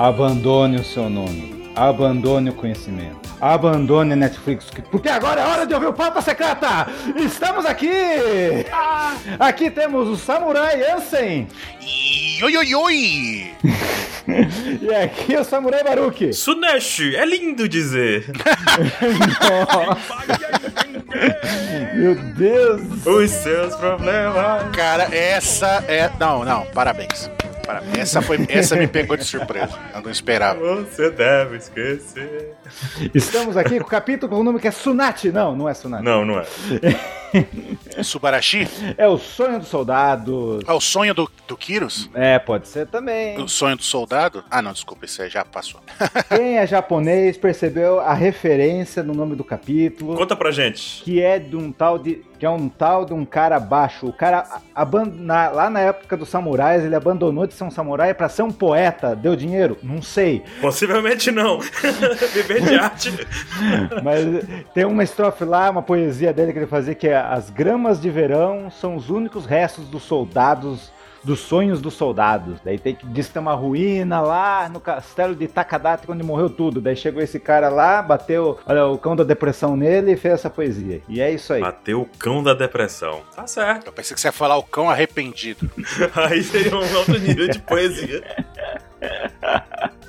Abandone o seu nome. Abandone o conhecimento. Abandone a Netflix, porque agora é hora de ouvir o Pauta Secreta! Estamos aqui! Aqui temos o Samurai Ansem. Oi, oi, oi! e aqui é o Samurai Baruki. Suneshi, é lindo dizer. Meu Deus! Os seus problemas. Cara, essa é. Não, não, parabéns. Essa, foi, essa me pegou de surpresa. Eu não esperava. Você deve esquecer. Estamos aqui com o capítulo com o nome que é Sunati. Não, não é Sunati. Não, não é. Subarashi? É o sonho do soldado. É o sonho do, do Kiros? É, pode ser também. O sonho do soldado? Ah, não, desculpa, isso aí já passou. Quem é japonês percebeu a referência no nome do capítulo. Conta pra gente. Que é de um tal de. Que é um tal de um cara baixo. O cara, na, lá na época dos samurais, ele abandonou de ser um samurai para ser um poeta. Deu dinheiro? Não sei. Possivelmente não. Viver de arte. Mas tem uma estrofe lá, uma poesia dele que ele fazia que é As gramas de verão são os únicos restos dos soldados dos sonhos dos soldados. Daí tem que diz que tem uma ruína lá no castelo de Takadate onde morreu tudo. Daí chegou esse cara lá, bateu olha, o cão da depressão nele e fez essa poesia. E é isso aí. Bateu o cão da depressão. Tá certo. Eu pensei que você ia falar o cão arrependido. aí seria um outro nível de poesia.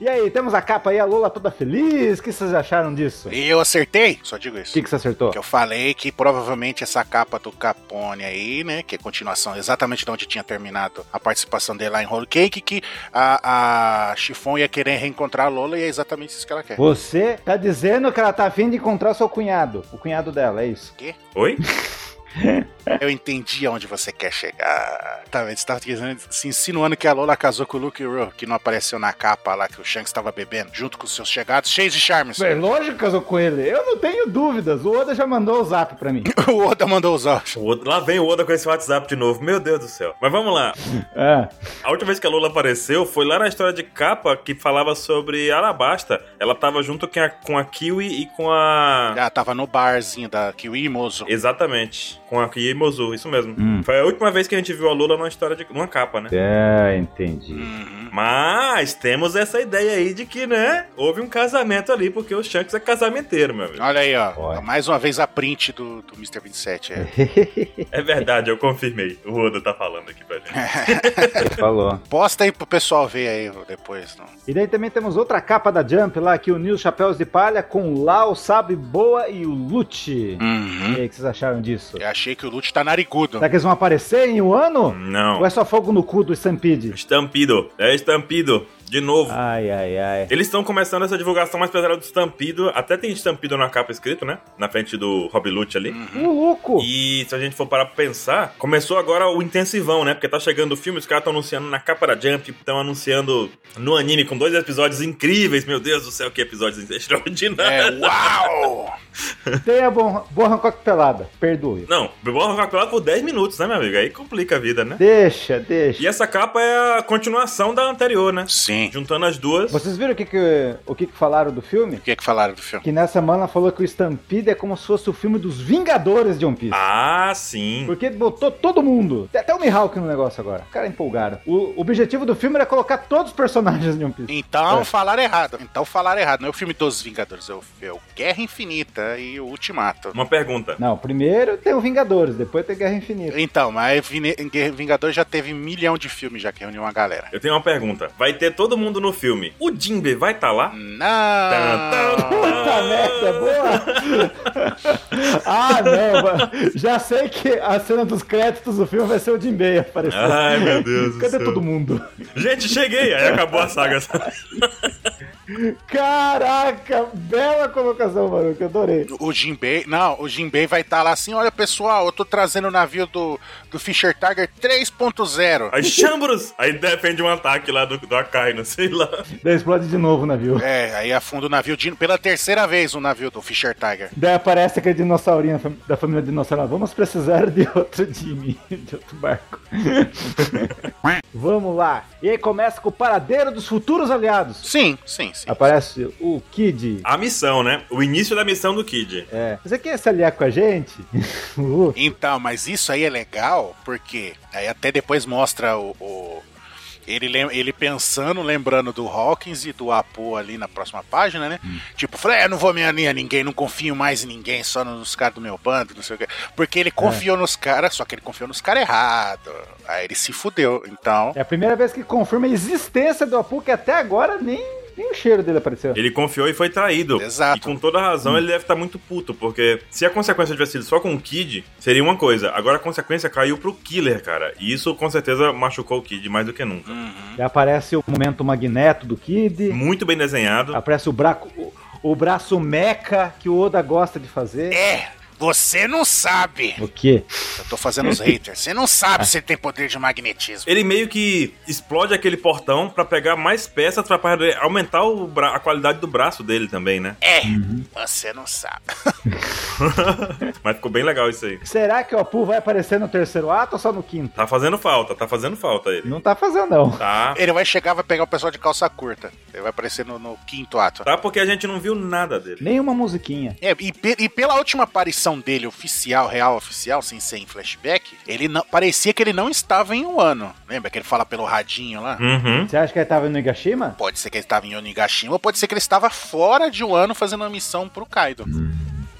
E aí, temos a capa aí, a Lola toda feliz. O que vocês acharam disso? E eu acertei, só digo isso. O que, que você acertou? Que eu falei que provavelmente essa capa do Capone aí, né, que é continuação exatamente de onde tinha terminado a participação dele lá em Holy Cake, que a, a Chiffon ia querer reencontrar a Lola e é exatamente isso que ela quer. Você tá dizendo que ela tá afim de encontrar seu cunhado, o cunhado dela, é isso? Quê? Oi? Eu entendi aonde você quer chegar. Tá, você estava se insinuando que a Lola casou com o Luke Ro, que não apareceu na capa lá que o Shanks estava bebendo, junto com os seus chegados, cheios de charmes. É lógico que casou com ele. Eu não tenho dúvidas. O Oda já mandou o zap pra mim. o Oda mandou o zap. lá vem o Oda com esse WhatsApp de novo. Meu Deus do céu. Mas vamos lá. É. A última vez que a Lola apareceu foi lá na história de capa que falava sobre Alabasta. Ela tava junto com a, com a Kiwi e com a. Ah, tava no barzinho da Kiwi e Mozo. Exatamente. Com a e Mozu, isso mesmo. Hum. Foi a última vez que a gente viu a Lula numa história de numa capa, né? É, entendi. Uhum. Mas temos essa ideia aí de que, né, houve um casamento ali, porque o Shanks é casamenteiro, meu amigo. Olha aí, ó. Olha. Mais uma vez a print do, do Mr. 27. É. é verdade, eu confirmei. O Oda tá falando aqui pra gente. Falou. Posta aí pro pessoal ver aí depois. Não. E daí também temos outra capa da Jump lá, que uniu os chapéus de palha com o Lau, Sabe Boa e o Lute. Uhum. E aí, o que vocês acharam disso? Eu achei que o Lute tá narigudo. Será que eles vão aparecer em um ano? Não. Ou é só fogo no cu do Stampede? Estampido. É Estampido. De novo. Ai, ai, ai. Eles estão começando essa divulgação mais pesada do Estampido. Até tem Estampido na capa escrito, né? Na frente do Rob Lute ali. Uhum. louco! E se a gente for parar pra pensar, começou agora o intensivão, né? Porque tá chegando o filme, os caras estão anunciando na capa da Jump, estão anunciando no anime com dois episódios incríveis. Meu Deus do céu, que episódios extraordinários. É, uau! Tenha boa, boa Hancock pelada, perdoe. Não, boa Hancock pelada por 10 minutos, né, meu amigo? Aí complica a vida, né? Deixa, deixa. E essa capa é a continuação da anterior, né? Sim. Juntando as duas. Vocês viram o que, que, o que, que falaram do filme? O que, que falaram do filme? Que nessa semana falou que o Stampede é como se fosse o filme dos Vingadores de One Piece. Ah, sim. Porque botou todo mundo. Tem até o Mihawk no negócio agora. O cara empolgaram. O objetivo do filme era colocar todos os personagens de One Piece. Então é. falaram errado. Então falaram errado. Não é o filme dos Vingadores, é o, é o Guerra Infinita e o Ultimato. Uma pergunta. Não, primeiro tem o Vingadores, depois tem Guerra Infinita. Então, mas Vingadores já teve um milhão de filmes já que reuniu uma galera. Eu tenho uma pergunta. Vai ter todo mundo no filme. O Jimbe vai estar tá lá? Não. Puta merda, boa. ah, não. Já sei que a cena dos créditos do filme vai ser o Jinbei aparecendo. Ai, meu Deus Cadê todo mundo? Gente, cheguei. Aí acabou a saga. Caraca, bela colocação, mano, que eu adorei. O Jinbei, não, o Jinbei vai estar tá lá assim, olha pessoal, eu tô trazendo o navio do, do Fischer Tiger 3.0. Aí Chambros, aí defende um ataque lá do, do Akai, não sei lá. Daí explode de novo o navio. É, aí afunda o navio de, pela terceira vez o navio do Fischer Tiger. Daí aparece aquele dinossaurinho da família dinossauro, vamos precisar de outro Jimmy, de outro barco. vamos lá. E aí começa com o paradeiro dos futuros aliados. Sim, sim, sim. Aparece sim. o Kid. A missão, né? O início da missão do Kid. É. Você quer se aliar com a gente? Então, mas isso aí é legal porque aí até depois mostra o, o Ele, ele pensando, lembrando do Hawkins e do Apo ali na próxima página, né? Hum. Tipo, falei, é, não vou me alinhar ninguém, não confio mais em ninguém, só nos caras do meu bando, não sei o quê. Porque ele confiou é. nos caras, só que ele confiou nos caras errado. Aí ele se fudeu, então... É a primeira vez que confirma a existência do Apo, que até agora nem nem o cheiro dele apareceu. Ele confiou e foi traído. Exato. E com toda razão hum. ele deve estar muito puto, porque se a consequência tivesse sido só com o Kid, seria uma coisa. Agora a consequência caiu pro Killer, cara. E isso com certeza machucou o Kid mais do que nunca. Uhum. E aparece o momento magneto do Kid. Muito bem desenhado. Aparece o braço. O, o braço meca que o Oda gosta de fazer. É, você não sabe. O quê? Eu tô fazendo os haters. Você não sabe se ele tem poder de magnetismo. Ele meio que explode aquele portão para pegar mais peças pra aumentar a qualidade do braço dele também, né? É, uhum. você não sabe. Mas ficou bem legal isso aí. Será que o Apu vai aparecer no terceiro ato ou só no quinto? Tá fazendo falta, tá fazendo falta ele. Não tá fazendo, não. Tá. Ele vai chegar, vai pegar o pessoal de calça curta. Ele vai aparecer no, no quinto ato. Tá, porque a gente não viu nada dele. Nenhuma musiquinha. É, e, e pela última aparição dele, oficial, real oficial, sem ser em flashback, ele não, parecia que ele não estava em um ano. Lembra que ele fala pelo radinho lá? Uhum. Você acha que ele estava em Onigashima? Pode ser que ele estava em Onigashima, ou pode ser que ele estava fora de um ano fazendo uma missão pro Kaido. Hum,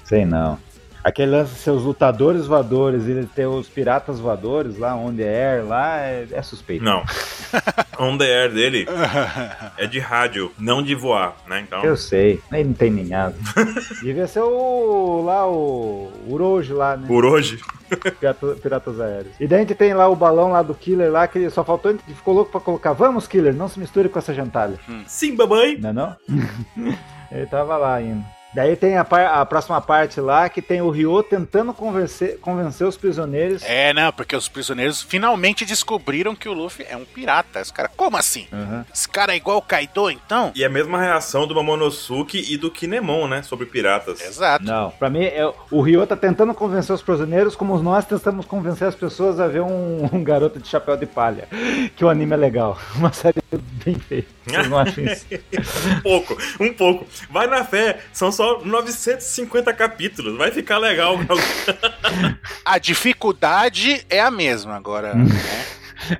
sei não. Aquele lance de seus lutadores voadores, ele ter os piratas voadores lá, on the air, lá, é, é suspeito. Não. on the air dele é de rádio, não de voar, né? Então... Eu sei, ele não tem ninhado. Devia ser o. lá, o. Uroji lá, né? Uroji? Pirata, piratas aéreos. E daí a gente tem lá o balão lá do Killer lá, que só faltou, a gente ficou louco pra colocar. Vamos, Killer, não se misture com essa. Hum. Sim, babãe. Não é não? ele tava lá ainda. Daí tem a, a, próxima parte lá que tem o Ryo tentando convencer, convencer os prisioneiros. É, não, porque os prisioneiros finalmente descobriram que o Luffy é um pirata. Os caras, como assim? Uhum. Esse cara é igual o Kaido, então? E a mesma reação do Momonosuke e do Kinemon, né? Sobre piratas. Exato. Não, pra mim, é, o Ryo tá tentando convencer os prisioneiros como nós tentamos convencer as pessoas a ver um, um garoto de chapéu de palha. Que o anime é legal. Uma série bem feita. Vocês não acham isso? um pouco, um pouco. Vai na fé, são só só 950 capítulos. Vai ficar legal. a dificuldade é a mesma agora. Né?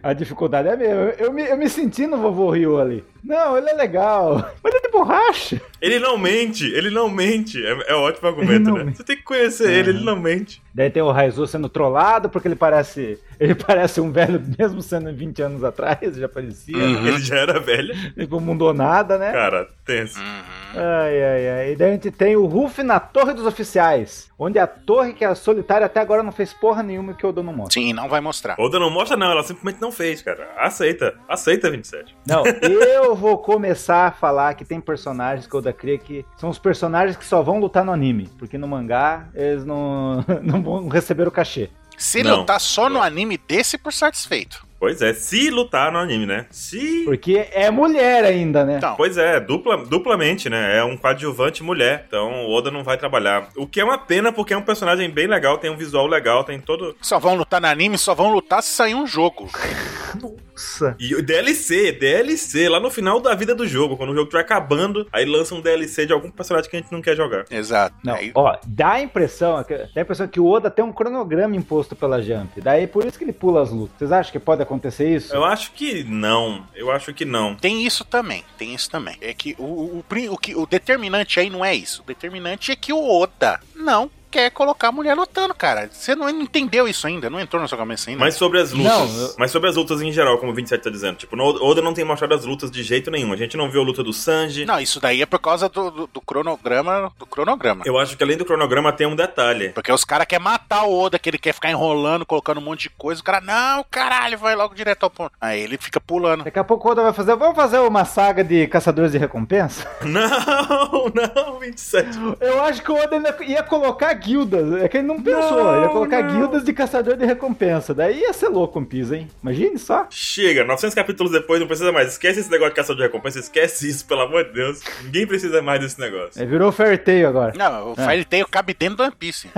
A dificuldade é a mesma. Eu me, eu me senti no vovô Rio ali. Não, ele é legal. Mas ele é de borracha. Ele não mente, ele não mente. É, é um ótimo argumento, né? Mente. Você tem que conhecer é. ele, ele não mente. Daí tem o Raizu sendo trollado, porque ele parece. Ele parece um velho, mesmo sendo 20 anos atrás, já parecia. Uhum. Ele já era velho. Não mudou nada, né? Cara, tenso. Uhum. Ai, ai, ai. E daí a gente tem o Ruff na Torre dos Oficiais. Onde a torre que é solitária até agora não fez porra nenhuma que o Oda não mostra. Sim, não vai mostrar. Oda não mostra, não, ela simplesmente não fez, cara. Aceita. Aceita 27. Não, eu vou começar a falar que tem personagens que o Oda cria que são os personagens que só vão lutar no anime. Porque no mangá eles não, não vão receber o cachê. Se não. lutar só no anime, desse por satisfeito. Pois é, se lutar no anime, né? Se. Porque é mulher ainda, né? Então. Pois é, dupla, duplamente, né? É um coadjuvante mulher. Então o Oda não vai trabalhar. O que é uma pena, porque é um personagem bem legal, tem um visual legal, tem todo. Só vão lutar no anime, só vão lutar se sair um jogo. Nossa. E o DLC, DLC, lá no final da vida do jogo, quando o jogo estiver acabando, aí lança um DLC de algum personagem que a gente não quer jogar. Exato. Não, aí... ó, dá a impressão, dá a impressão que o Oda tem um cronograma imposto pela Jump. Daí por isso que ele pula as lutas. Vocês acham que pode acontecer isso? Eu acho que não. Eu acho que não. Tem isso também. Tem isso também. É que o, o, o, o, o determinante aí não é isso. O determinante é que o Oda não quer colocar a mulher lutando, cara. Você não entendeu isso ainda, não entrou na sua cabeça ainda. Mas sobre as lutas. Não, eu... Mas sobre as lutas em geral, como o 27 tá dizendo. Tipo, no Oda não tem mostrado as lutas de jeito nenhum. A gente não viu a luta do Sanji. Não, isso daí é por causa do, do, do cronograma. Do cronograma. Eu acho que além do cronograma tem um detalhe. Porque os caras querem matar o Oda, que ele quer ficar enrolando, colocando um monte de coisa. O cara, não, caralho, vai logo direto ao ponto. Aí ele fica pulando. Daqui a pouco o Oda vai fazer. Vamos fazer uma saga de caçadores de recompensa? Não, não, 27. Eu acho que o Oda ia colocar guildas. É que ele não pensou. Não, ia colocar não. guildas de caçador de recompensa. Daí ia ser louco um piso, hein? Imagine só. Chega, 900 capítulos depois não precisa mais. Esquece esse negócio de caçador de recompensa. Esquece isso, pelo amor de Deus. Ninguém precisa mais desse negócio. É, virou Fairy Tail agora. Não, o é. Fairy Tail cabe dentro do One Piece.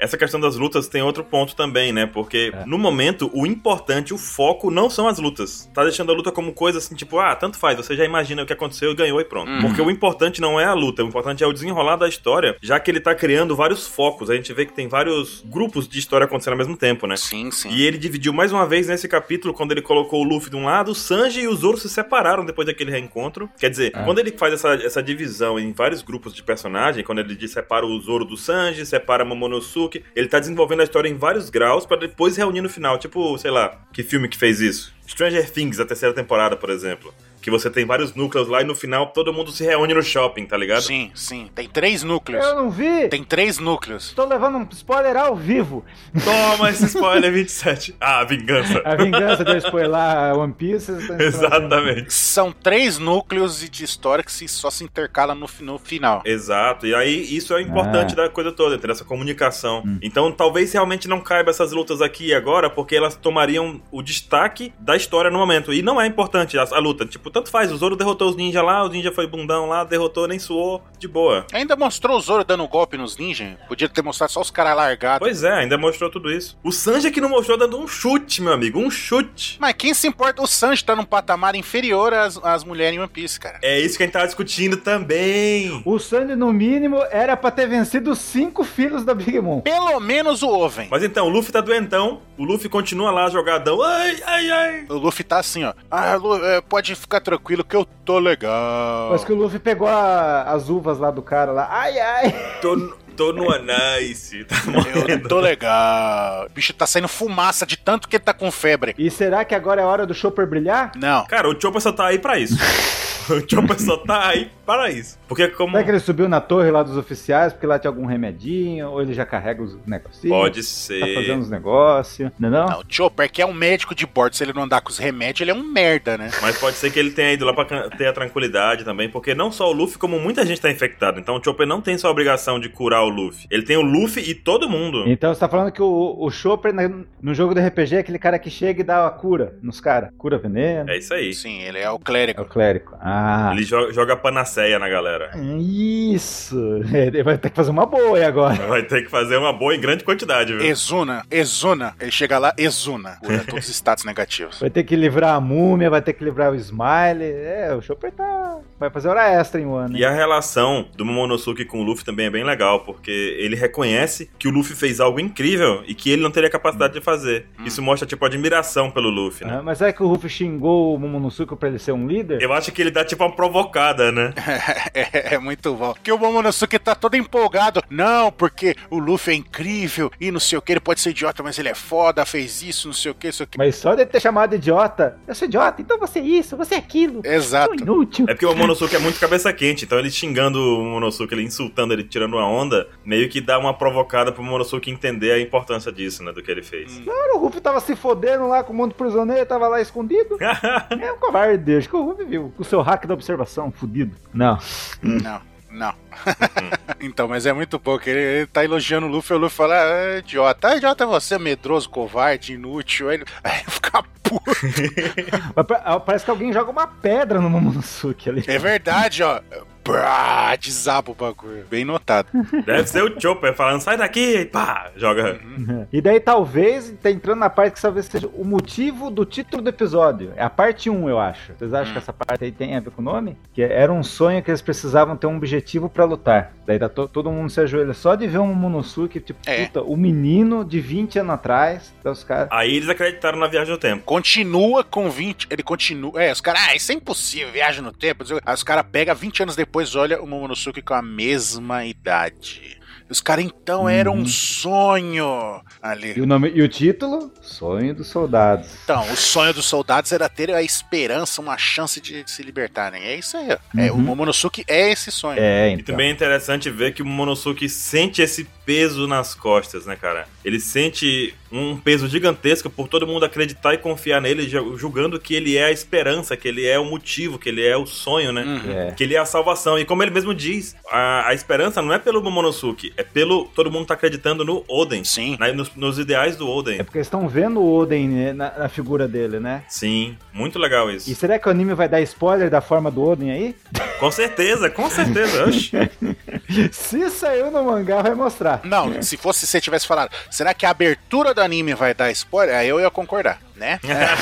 essa questão das lutas tem outro ponto também, né? Porque é. no momento, o importante, o foco não são as lutas. Tá deixando a luta como coisa assim, tipo, ah, tanto faz, você já imagina o que aconteceu e ganhou e pronto. Uhum. Porque o importante não é a luta, o importante é o desenrolar da história, já que ele tá criando vários focos. A gente vê que tem vários grupos de história acontecendo ao mesmo tempo, né? Sim, sim. E ele dividiu mais uma vez nesse capítulo, quando ele colocou o Luffy de um lado, o Sanji e o Zoro se separaram depois daquele reencontro. Quer dizer, é. quando ele faz essa, essa divisão em vários grupos de personagem, quando ele separa o Zoro do Sanji, separa Momonosuke, ele tá desenvolvendo a história em vários graus para depois reunir no final. Tipo, sei lá, que filme que fez isso? Stranger Things, a terceira temporada, por exemplo que você tem vários núcleos lá e no final todo mundo se reúne no shopping, tá ligado? Sim, sim. Tem três núcleos. Eu não vi. Tem três núcleos. Tô levando um spoiler ao vivo. Toma esse spoiler 27. Ah, a vingança. A vingança de spoiler One Piece. Exatamente. São três núcleos de história que se, só se intercalam no, no final. Exato. E aí isso é importante ah. da coisa toda, ter essa comunicação. Hum. Então talvez realmente não caiba essas lutas aqui e agora, porque elas tomariam o destaque da história no momento. E não é importante a, a luta. Tipo, tanto faz. O Zoro derrotou os ninjas lá, o ninja foi bundão lá, derrotou, nem suou, de boa. Ainda mostrou o Zoro dando golpe nos ninjas. Podia ter mostrado só os caras largados. Pois é, ainda mostrou tudo isso. O Sanji que não mostrou dando um chute, meu amigo, um chute. Mas quem se importa? O Sanji tá num patamar inferior às, às mulheres em One Piece, cara. É isso que a gente tava discutindo também. O Sanji, no mínimo, era pra ter vencido os cinco filhos da Big Mom. Pelo menos o Oven. Mas então, o Luffy tá doentão, o Luffy continua lá jogadão. Ai, ai, ai. O Luffy tá assim, ó. Ah, Lu, é, pode ficar tranquilo que eu tô legal. Mas que o Luffy pegou a, as uvas lá do cara lá. Ai, ai. Tô, tô no Anice. Tá eu tô legal. O bicho tá saindo fumaça de tanto que ele tá com febre. E será que agora é hora do Chopper brilhar? Não. Cara, o Chopper só tá aí pra isso. o Chopper só tá aí para isso. Porque como. Será que ele subiu na torre lá dos oficiais porque lá tinha algum remedinho? Ou ele já carrega os negócios? Pode ser. Tá fazendo os negócios, não é não? Não, o Chopper que é um médico de bordo, se ele não andar com os remédios, ele é um merda, né? Mas pode ser que ele tenha ido lá pra ter a tranquilidade também, porque não só o Luffy, como muita gente tá infectado. Então o Chopper não tem só a obrigação de curar o Luffy. Ele tem o Luffy e todo mundo. Então você tá falando que o, o Chopper no jogo do RPG é aquele cara que chega e dá a cura nos caras. Cura veneno. É isso aí. Sim, ele é o clérigo. É o clérigo. Ah. Ele joga, joga panaceia na galera. Isso. Ele vai ter que fazer uma boa agora. Vai ter que fazer uma boa em grande quantidade, viu? Exuna, exuna. Ele chega lá, exuna. Cura todos os status negativos. Vai ter que livrar a múmia, vai ter que livrar o Smile. É, o Chopper tá... Vai fazer hora extra em um ano. E a relação do Momonosuke com o Luffy também é bem legal, porque ele reconhece que o Luffy fez algo incrível e que ele não teria capacidade de fazer. Hum. Isso mostra, tipo, admiração pelo Luffy, né? Ah, mas é que o Luffy xingou o Momonosuke pra ele ser um líder? Eu acho que ele dá, tipo, uma provocada, né? é, é, muito bom. Que o Momonosuke tá todo empolgado. Não, porque o Luffy é incrível e não sei o que, ele pode ser idiota, mas ele é foda, fez isso, não sei o que, sei o que. Mas só de ter chamado idiota, eu sou idiota, então você é isso, você é aquilo. Exato. Sou inútil. É porque o Momonosuke é muito cabeça quente, então ele xingando o Momonosuke, ele insultando, ele tirando uma onda, meio que dá uma provocada pro Momonosuke entender a importância disso, né, do que ele fez. Hum. Claro, o Luffy tava se fodendo lá com o mundo prisioneiro, tava lá escondido. é um covarde, acho que o Luffy viu, com o seu hack da observação, fudido. Não. Não, não. então, mas é muito pouco. Ele, ele tá elogiando o Luffy, o Luffy fala: ah, idiota, ah, idiota é você, medroso, covarde, inútil. Aí ele, aí ele fica puto. Parece que alguém joga uma pedra no Momonosuke ali. É verdade, ó. Brá, desaba o bagulho. Bem notado. Deve ser o Chopper falando, sai daqui, e pá, joga. Uhum. E daí talvez, tá entrando na parte que talvez seja o motivo do título do episódio. É a parte 1, eu acho. Vocês acham hum. que essa parte aí tem a ver com o nome? Que era um sonho que eles precisavam ter um objetivo para lutar. Daí tá to todo mundo se ajoelha só de ver um Momonosuke, tipo, é. puta, o menino de 20 anos atrás, então os caras... Aí eles acreditaram na viagem no tempo. Continua com 20, ele continua... É, os caras, ah, isso é impossível, viagem no tempo. Aí os caras pegam 20 anos depois depois olha o Momonosuke com a mesma idade. Os caras então eram um uhum. sonho ali. E o, nome, e o título? Sonho dos Soldados. Então, o sonho dos soldados era ter a esperança, uma chance de, de se libertarem. É isso aí. Uhum. É, o uhum. Momonosuke é esse sonho. É, então. E também é interessante ver que o Momonosuke sente esse peso nas costas, né, cara? Ele sente um peso gigantesco por todo mundo acreditar e confiar nele, julgando que ele é a esperança, que ele é o motivo, que ele é o sonho, né? Uhum. É. Que ele é a salvação. E como ele mesmo diz, a, a, esperança não é pelo Momonosuke, é pelo. Todo mundo tá acreditando no Oden. Sim. Né, nos, nos, ideais do Oden. É porque eles estão vendo o Oden né, na, na, figura dele, né? Sim, muito legal isso. E será que o anime vai dar spoiler da forma do Oden aí? Com certeza, com certeza. Se saiu no mangá, vai mostrar. Não, se fosse se você tivesse falado, será que a abertura do anime vai dar spoiler? Aí eu ia concordar, né?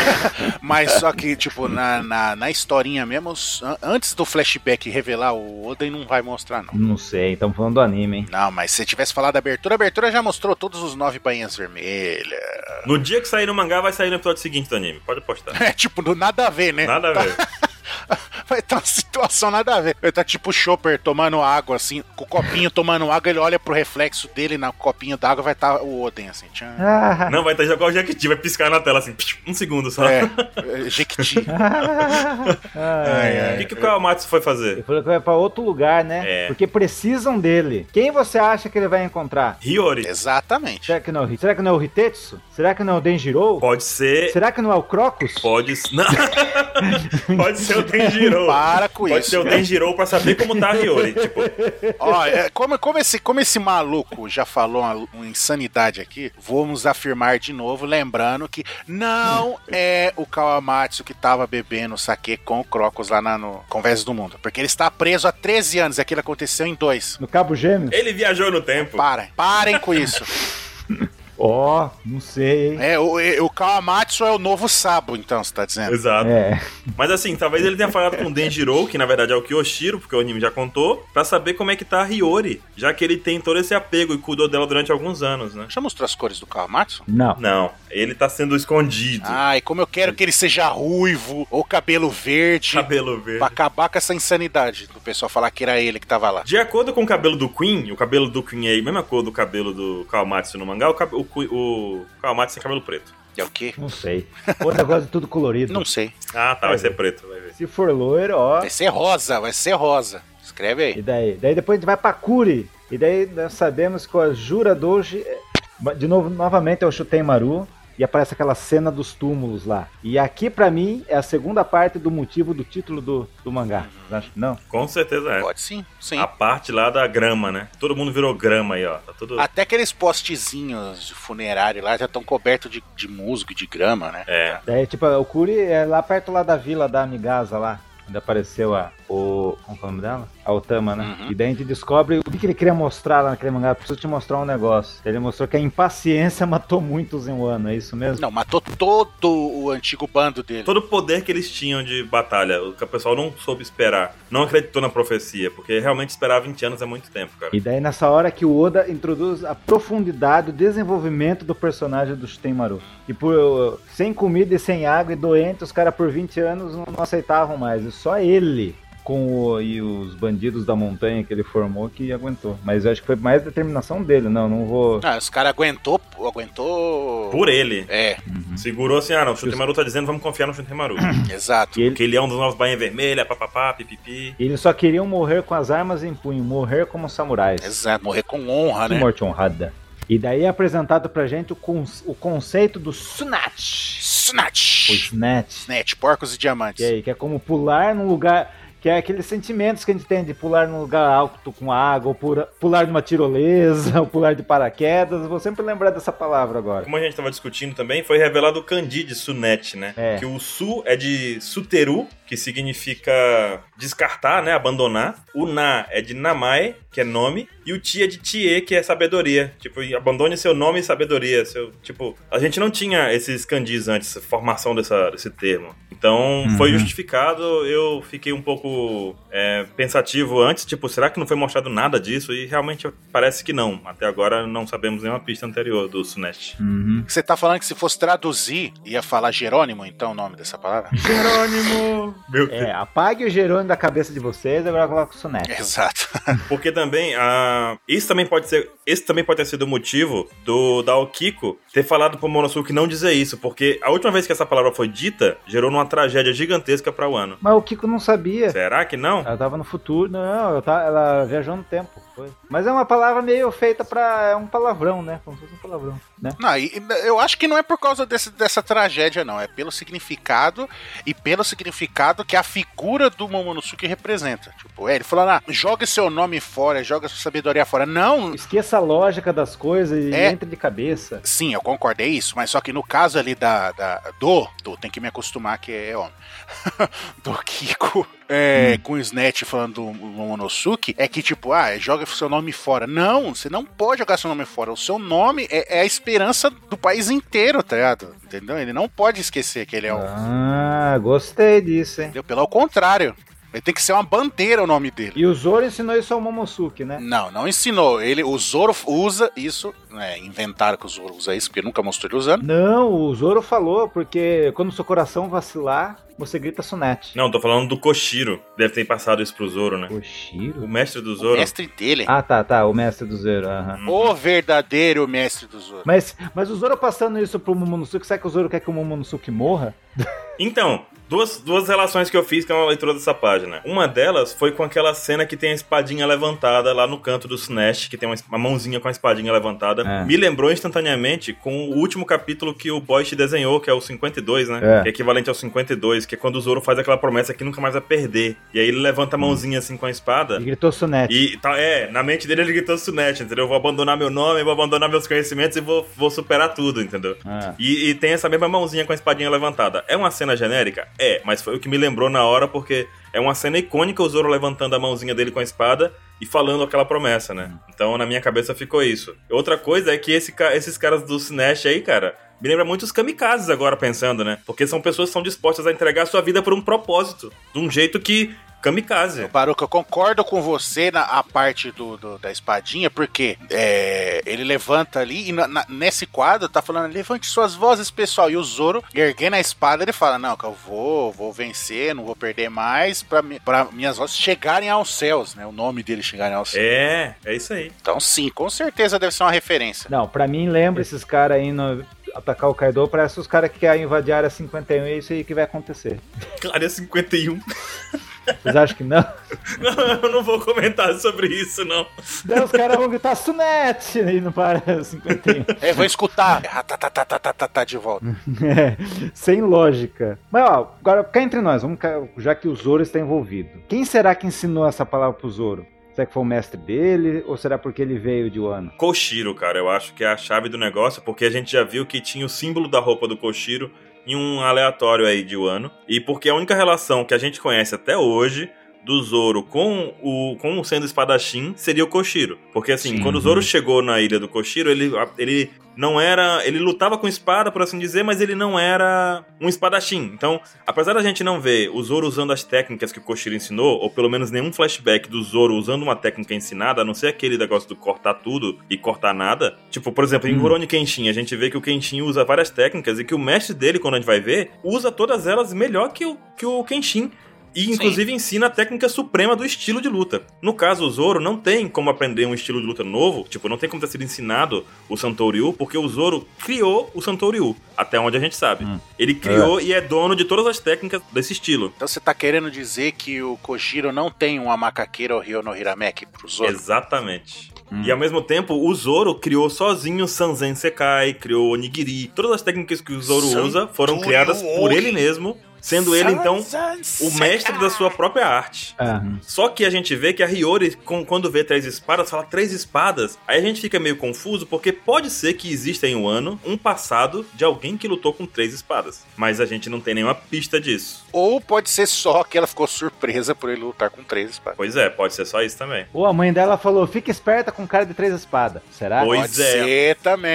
Mas só que, tipo, na, na, na, historinha mesmo, antes do flashback revelar, o Oden não vai mostrar, não. Não sei, estamos falando do anime, hein? Não, mas se tivesse falado da abertura, a abertura já mostrou todos os nove bainhas vermelhas. No dia que sair no mangá, vai sair no episódio seguinte do anime. Pode postar. É, tipo, do nada a ver, né? Nada a ver. vai estar uma situação nada a ver. Ele tá tipo o Chopper tomando água, assim, com o copinho tomando água, ele olha pro reflexo dele na copinho d'água, vai estar tá o Oden, assim. Tchan. Ah. Não, vai estar tá igual o Jequiti, vai piscar na tela, assim, um segundo só. É, Jequiti. O que, que o Kawamatsu foi fazer? Ele falou que vai pra outro lugar, né? É. Porque precisam dele. Quem você acha que ele vai encontrar? Hiyori. Exatamente. Será que não, é Será que não é o Hitetsu? Será que não é o Denjiro? Pode ser. Será que não é o Crocus? Pode ser. Não. Pode ser o Denjiro. Para com Pode isso. ser o Denjiro pra saber como tá a Hiyori. tipo. Ó, é, como, como, esse, como esse maluco já falou uma, uma, insanidade aqui, vamos afirmar de novo, lembrando que não é o Kawamatsu que tava bebendo saque com o Crocus lá na, no Conversas do Mundo. Porque ele está preso há 13 anos. Aquilo aconteceu em dois. No Cabo Gêmeo? Ele viajou no tempo. Parem, parem com isso. Ó, oh, não sei. É, o, o Kawamatsu é o novo Sabo, então, você tá dizendo. Exato. É. Mas assim, talvez ele tenha falado com o Denjiro, que na verdade é o Kyoshiro, porque o anime já contou, pra saber como é que tá a Hiyori, já que ele tem todo esse apego e cuidou dela durante alguns anos, né? Já mostrou as cores do Kawamatsu? Não. Não, ele tá sendo escondido. Ai, como eu quero que ele seja ruivo ou cabelo verde. Cabelo verde. Pra acabar com essa insanidade do pessoal falar que era ele que tava lá. De acordo com o cabelo do Queen, o cabelo do Queen é a mesma cor do cabelo do Kawamatsu no mangá, o, o o Kawamatsu tem cabelo preto. É o quê? Não sei. Outra coisa tudo colorido. Não sei. Ah, tá, vai, vai ser preto, vai ver. Se for loiro, ó. Vai ser rosa, vai ser rosa. Escreve aí. E daí? Daí depois a gente vai pra Kuri. E daí nós sabemos que a Jura Doji. De novo, novamente é o Maru e aparece aquela cena dos túmulos lá. E aqui, para mim, é a segunda parte do motivo do título do, do mangá. Que não? Com certeza é. Pode sim, sim. A parte lá da grama, né? Todo mundo virou grama aí, ó. Tá tudo... Até aqueles postezinhos de funerário lá já estão cobertos de, de musgo e de grama, né? É. É, tipo, o Curi é lá perto lá da vila da Amigasa lá. Onde apareceu a, o. Como é o nome dela? A Otama, né? Uhum. E daí a gente descobre o que, que ele queria mostrar lá naquele mangá. Preciso te mostrar um negócio. Ele mostrou que a impaciência matou muitos em um ano, é isso mesmo? Não, matou todo o antigo bando dele. Todo o poder que eles tinham de batalha. O que o pessoal não soube esperar. Não acreditou na profecia, porque realmente esperar 20 anos é muito tempo, cara. E daí nessa hora que o Oda introduz a profundidade, o desenvolvimento do personagem do Shutemaru. E por sem comida e sem água e doente, os caras por 20 anos não aceitavam mais. Só ele com o, e os bandidos da montanha que ele formou que aguentou. Mas eu acho que foi mais determinação dele, não, não vou. Ah, os caras aguentou, aguentou. Por ele. É. Uhum. Segurou assim, ah não, o Shutemaru tá dizendo, vamos confiar no Shutemaru. Exato. Ele... Porque ele é um dos novos bainha vermelha, papapá, pipipi. Eles só queriam morrer com as armas em punho, morrer como samurais. Exato, morrer com honra, que né? morte honrada. E daí é apresentado pra gente o, con o conceito do Snatch. Snatch. O Snatch. Snatch, porcos e diamantes. Que é, que é como pular num lugar que é aqueles sentimentos que a gente tem de pular num lugar alto com água, ou pular de uma tirolesa, ou pular de paraquedas. Vou sempre lembrar dessa palavra agora. Como a gente estava discutindo também, foi revelado o kanji de Sunet, né? É. Que o Su é de Suteru, que significa descartar, né? Abandonar. O Na é de Namai, que é nome. E o Ti é de Tie, que é sabedoria. Tipo, abandone seu nome e sabedoria. Seu, tipo, a gente não tinha esses kanjis antes, formação dessa, desse termo. Então, uhum. foi justificado. Eu fiquei um pouco é, pensativo antes, tipo, será que não foi mostrado nada disso? E realmente parece que não. Até agora não sabemos nenhuma pista anterior do Sunest. Uhum. Você tá falando que se fosse traduzir, ia falar Jerônimo, então, o nome dessa palavra? Jerônimo! Meu Deus. É, apague o Jerônimo da cabeça de vocês e agora coloca o Sunest. Exato. Porque também, a... isso também pode ser. Esse também pode ter sido o motivo do da Okiko ter falado pro Monosuke não dizer isso, porque a última vez que essa palavra foi dita, gerou uma tragédia gigantesca para o ano. Mas o Kiko não sabia. Será que não? Ela tava no futuro. Não, ela, tá, ela viajou no tempo. Mas é uma palavra meio feita pra. É um palavrão, né? Como se fosse um palavrão. Né? Não, eu acho que não é por causa desse, dessa tragédia, não. É pelo significado e pelo significado que a figura do Momonosuke representa. Tipo, é, ele falou, ah, joga seu nome fora, joga sua sabedoria fora. Não. Esqueça a lógica das coisas e é, entre de cabeça. Sim, eu concordei isso, mas só que no caso ali da, da do, do tem que me acostumar que é homem. do Kiko é, hum. com o Snatch falando do Momonosuke é que, tipo, ah, joga seu nome fora. Não, você não pode jogar seu nome fora. O seu nome é, é a esperança do país inteiro, tá ligado? Entendeu? Ele não pode esquecer que ele é um. Ah, gostei disso, hein? Entendeu? Pelo contrário. Ele tem que ser uma bandeira o nome dele. E o Zoro ensinou isso ao Momosuke, né? Não, não ensinou. Ele, o Zoro usa isso, né? Inventaram que o Zoro usa isso, porque nunca mostrou ele usando. Não, o Zoro falou, porque quando o seu coração vacilar, você grita Sunete. Não, tô falando do Koshiro. Deve ter passado isso pro Zoro, né? Koshiro? O mestre do Zoro. O mestre dele. Ah, tá, tá. O mestre do Zoro. Uhum. O verdadeiro mestre do Zoro. Mas, mas o Zoro passando isso pro Momonosuke, será que o Zoro quer que o Momonosuke morra? Então, duas, duas relações que eu fiz com a leitura dessa página. Uma delas foi com aquela cena que tem a espadinha levantada lá no canto do Snash, que tem uma, uma mãozinha com a espadinha levantada. É. Me lembrou instantaneamente com o último capítulo que o Bosch desenhou, que é o 52, né? É. Que é equivalente ao 52, que é quando o Zoro faz aquela promessa que nunca mais vai perder. E aí ele levanta a mãozinha assim com a espada. E gritou Sunete. E tá, é, na mente dele ele gritou Sunete, entendeu? Eu vou abandonar meu nome, vou abandonar meus conhecimentos e vou, vou superar tudo, entendeu? É. E, e tem essa mesma mãozinha com a espadinha levantada. É uma cena genérica? É, mas foi o que me lembrou na hora, porque é uma cena icônica o Zoro levantando a mãozinha dele com a espada e falando aquela promessa, né? Então na minha cabeça ficou isso. Outra coisa é que esse, esses caras do Snash aí, cara, me lembra muito os kamikazes agora pensando, né? Porque são pessoas que são dispostas a entregar sua vida por um propósito, de um jeito que kamikaze. Baruca, eu concordo com você na a parte do, do da espadinha, porque é, ele levanta ali e na, na, nesse quadro tá falando, levante suas vozes, pessoal. E o Zoro, erguendo a espada, ele fala, não, que eu vou, vou vencer, não vou perder mais, pra, pra minhas vozes chegarem aos céus, né? O nome dele chegarem aos céus. É, é isso aí. Então sim, com certeza deve ser uma referência. Não, pra mim lembra esses caras aí no atacar o Kaido, parece os caras que querem invadir a área 51 e é isso aí que vai acontecer. Área 51. Vocês acham que não? Não, eu não vou comentar sobre isso, não. Daí os caras vão gritar Sunete e não para 51. É, vou escutar. Ah, tá, tá, tá, tá, tá, tá, tá de volta. É, sem lógica. Mas, ó, agora cá entre nós, vamos, já que o Zoro está envolvido. Quem será que ensinou essa palavra pro Zoro? Será que foi o mestre dele ou será porque ele veio de Wano? Koshiro, cara, eu acho que é a chave do negócio, porque a gente já viu que tinha o símbolo da roupa do Koshiro em um aleatório aí de Wano. E porque a única relação que a gente conhece até hoje do Zoro com o com sendo espadachim seria o Koshiro. Porque assim, Sim. quando o Zoro chegou na ilha do Koshiro, ele, ele não era. Ele lutava com espada, por assim dizer, mas ele não era um espadachim. Então, apesar da gente não ver o Zoro usando as técnicas que o Koshiro ensinou, ou pelo menos nenhum flashback do Zoro usando uma técnica ensinada, a não ser aquele negócio do cortar tudo e cortar nada. Tipo, por exemplo, em hum. Rurouni Kenshin, a gente vê que o Kenshin usa várias técnicas e que o mestre dele, quando a gente vai ver, usa todas elas melhor que o, que o Kenshin. E inclusive Sim. ensina a técnica suprema do estilo de luta. No caso, o Zoro não tem como aprender um estilo de luta novo, tipo, não tem como ter sido ensinado o Santoryu, porque o Zoro criou o Santoryu, até onde a gente sabe. Hum. Ele criou é. e é dono de todas as técnicas desse estilo. Então você tá querendo dizer que o Kojiro não tem uma macaqueira ou Ryo no Hirameki pro Zoro? Exatamente. Hum. E ao mesmo tempo, o Zoro criou sozinho Sanzen Sekai, criou Onigiri. Todas as técnicas que o Zoro usa foram criadas por ele mesmo sendo ele então o mestre da sua própria arte. Uhum. Só que a gente vê que a Hiyori, quando vê três espadas, fala três espadas. Aí a gente fica meio confuso porque pode ser que exista em um ano um passado de alguém que lutou com três espadas, mas a gente não tem nenhuma pista disso. Ou pode ser só que ela ficou surpresa por ele lutar com três espadas. Pois é, pode ser só isso também. Ou a mãe dela falou: fica esperta com cara de três espadas. Será? Pois pode é. ser também.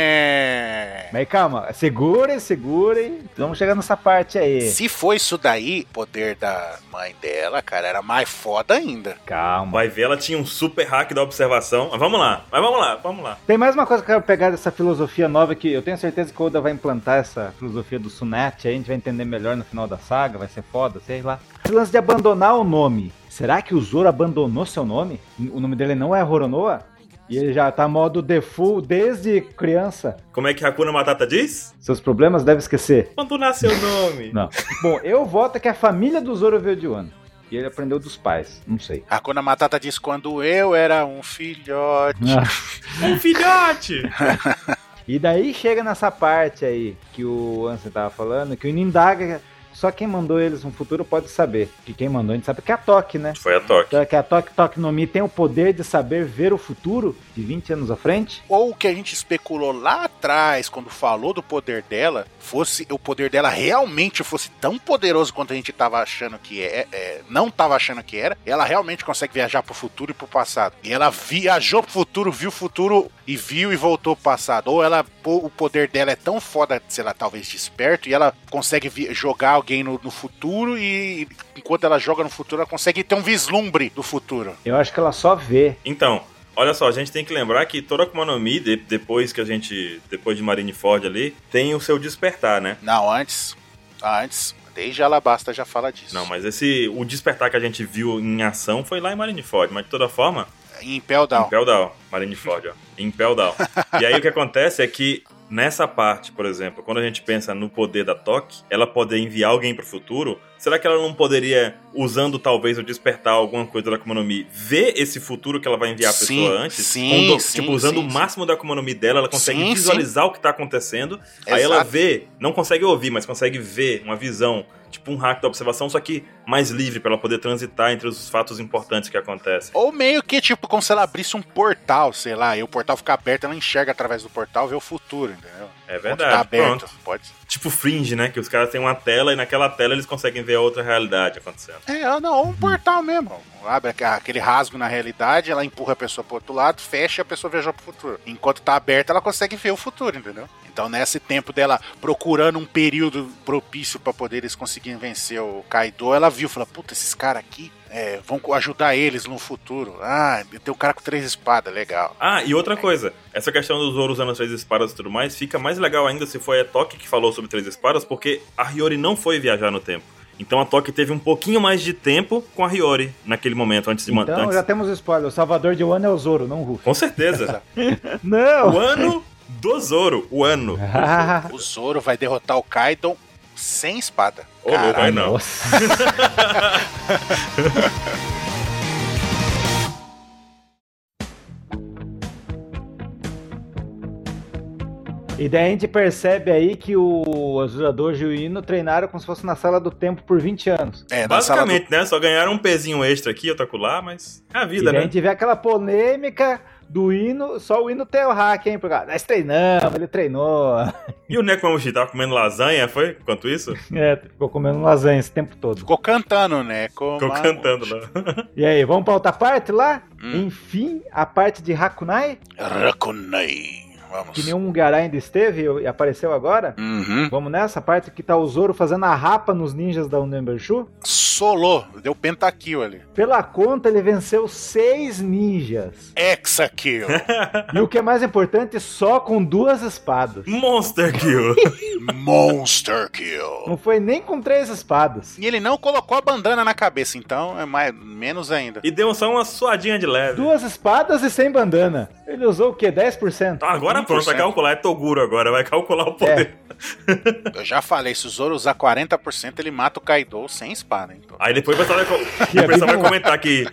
Mas calma, segurem, segurem. Vamos chegar nessa parte aí. Se foi isso daí, poder da mãe dela, cara, era mais foda ainda. Calma. Vai ver, ela tinha um super hack da observação. Mas vamos lá, mas vamos lá, vamos lá. Tem mais uma coisa que eu quero pegar dessa filosofia nova que eu tenho certeza que o Oda vai implantar essa filosofia do Sunat, aí a gente vai entender melhor no final da saga, vai ser foda, sei lá. Esse lance de abandonar o nome. Será que o Zoro abandonou seu nome? O nome dele não é Roronoa? E ele já tá modo default desde criança. Como é que Hakuna Matata diz? Seus problemas deve esquecer. Quando nasceu o nome. Não. Bom, eu voto que a família do Zoro veio de Wano. E ele aprendeu dos pais, não sei. Hakuna Matata diz quando eu era um filhote. Ah. um filhote! e daí chega nessa parte aí que o Ansem tava falando, que o Nindaga só quem mandou eles no futuro pode saber. Que quem mandou a gente sabe que é a Toque, né? Foi a Toque. Então, que a Toque Toque no Mi tem o poder de saber ver o futuro de 20 anos à frente. Ou o que a gente especulou lá atrás, quando falou do poder dela, fosse o poder dela realmente fosse tão poderoso quanto a gente tava achando que é, é não tava achando que era, ela realmente consegue viajar pro futuro e pro passado. E ela viajou pro futuro, viu o futuro e viu e voltou pro passado. Ou ela, o poder dela é tão foda, sei lá, talvez desperto, e ela consegue jogar alguém no, no futuro e enquanto ela joga no futuro, ela consegue ter um vislumbre do futuro. Eu acho que ela só vê. Então, Olha só, a gente tem que lembrar que toda Akuma no Mi, de, depois que a gente. Depois de Marineford ali, tem o seu despertar, né? Não, antes. Antes. Desde Alabasta já fala disso. Não, mas esse. O despertar que a gente viu em ação foi lá em Marineford, mas de toda forma. Em Impel Down. Impel Down, Marineford, ó. Impel Down. e aí o que acontece é que Nessa parte, por exemplo, quando a gente pensa no poder da Toque, ela poder enviar alguém para o futuro, será que ela não poderia, usando talvez o despertar alguma coisa da Akuma no Mi, ver esse futuro que ela vai enviar a sim, pessoa antes? Sim, Quando, sim tipo, usando sim, o máximo da Akuma no Mi dela, ela consegue Sim, visualizar o que está acontecendo. Exato. Aí ela vê, não consegue ouvir, mas consegue ver uma visão tipo um hack da observação, só que mais livre para ela poder transitar entre os fatos importantes que acontecem. Ou meio que, tipo, como se ela abrisse um portal, sei lá, e o portal fica aberto, ela enxerga através do portal e vê o futuro, entendeu? É verdade. Tá aberto, Pronto. pode. Tipo Fringe, né? Que os caras têm uma tela e naquela tela eles conseguem ver a outra realidade acontecendo. É, não, ou um portal mesmo. Abre aqu- aquele rasgo na realidade, ela empurra a pessoa pro outro lado, fecha e a pessoa viajou pro futuro. Enquanto tá aberta, ela consegue ver o futuro, entendeu? Então, nesse tempo dela procurando um período propício pra poder eles conseguirem vencer o Kaido, ela viu, falou: Puta, esses caras aqui é, vão ajudar eles no futuro. Ah, tem um cara com três espadas, legal. Ah, e outra coisa, essa questão do Zoro usando as três espadas e tudo mais, fica mais legal ainda se foi a Toque que falou sobre três espadas, porque a Hiyori não foi viajar no tempo. Então a Toque teve um pouquinho mais de tempo com a Hiyori naquele momento, antes de Então antes... já temos spoiler. O salvador de Wano é o Zoro, não o Ruff. Com certeza. Não! o ano do Zoro, o ano. O Zoro vai derrotar o Kaido sem espada. Ô, louco, aí não. E daí a gente percebe aí que o Azurador e o Ino treinaram como se fosse na sala do tempo por 20 anos. É, sala do Basicamente, né? Só ganharam um pezinho extra aqui, outro lá, mas é a E vida, daí a né? gente vê aquela polêmica do Ino, só o Ino tem o hack, hein? Porque, nós treinamos, ele treinou. E o Nekomamushi tava comendo lasanha, foi? Enquanto isso? É, ficou comendo lasanha esse tempo todo. Ficou cantando, né? Ficou cantando lá. E aí, vamos pra outra parte lá? Hum. Enfim, a parte de Hakunai, Rakunai. Vamos. que nenhum Gara ainda esteve e apareceu agora. Uhum. Vamos nessa parte que tá o Zoro fazendo a rapa nos ninjas da Unembershu. Solou, deu pentakill ali. Pela conta, ele venceu seis ninjas. Hexakill. E o que é mais importante, só com duas espadas. Monster Kill. Monster Kill. Não foi nem com três espadas. E ele não colocou a bandana na cabeça, então é mais, menos ainda. E deu só uma suadinha de leve. Duas espadas e sem bandana. Ele usou o quê? 10%? Ah, agora pronto, vai 1%. calcular. É Toguro agora, vai calcular o poder. Eu já falei, se o Zoro usar 40%, ele mata o Kaido sem espada. Então. Aí depois o pessoal vai, o pessoal vai comentar aqui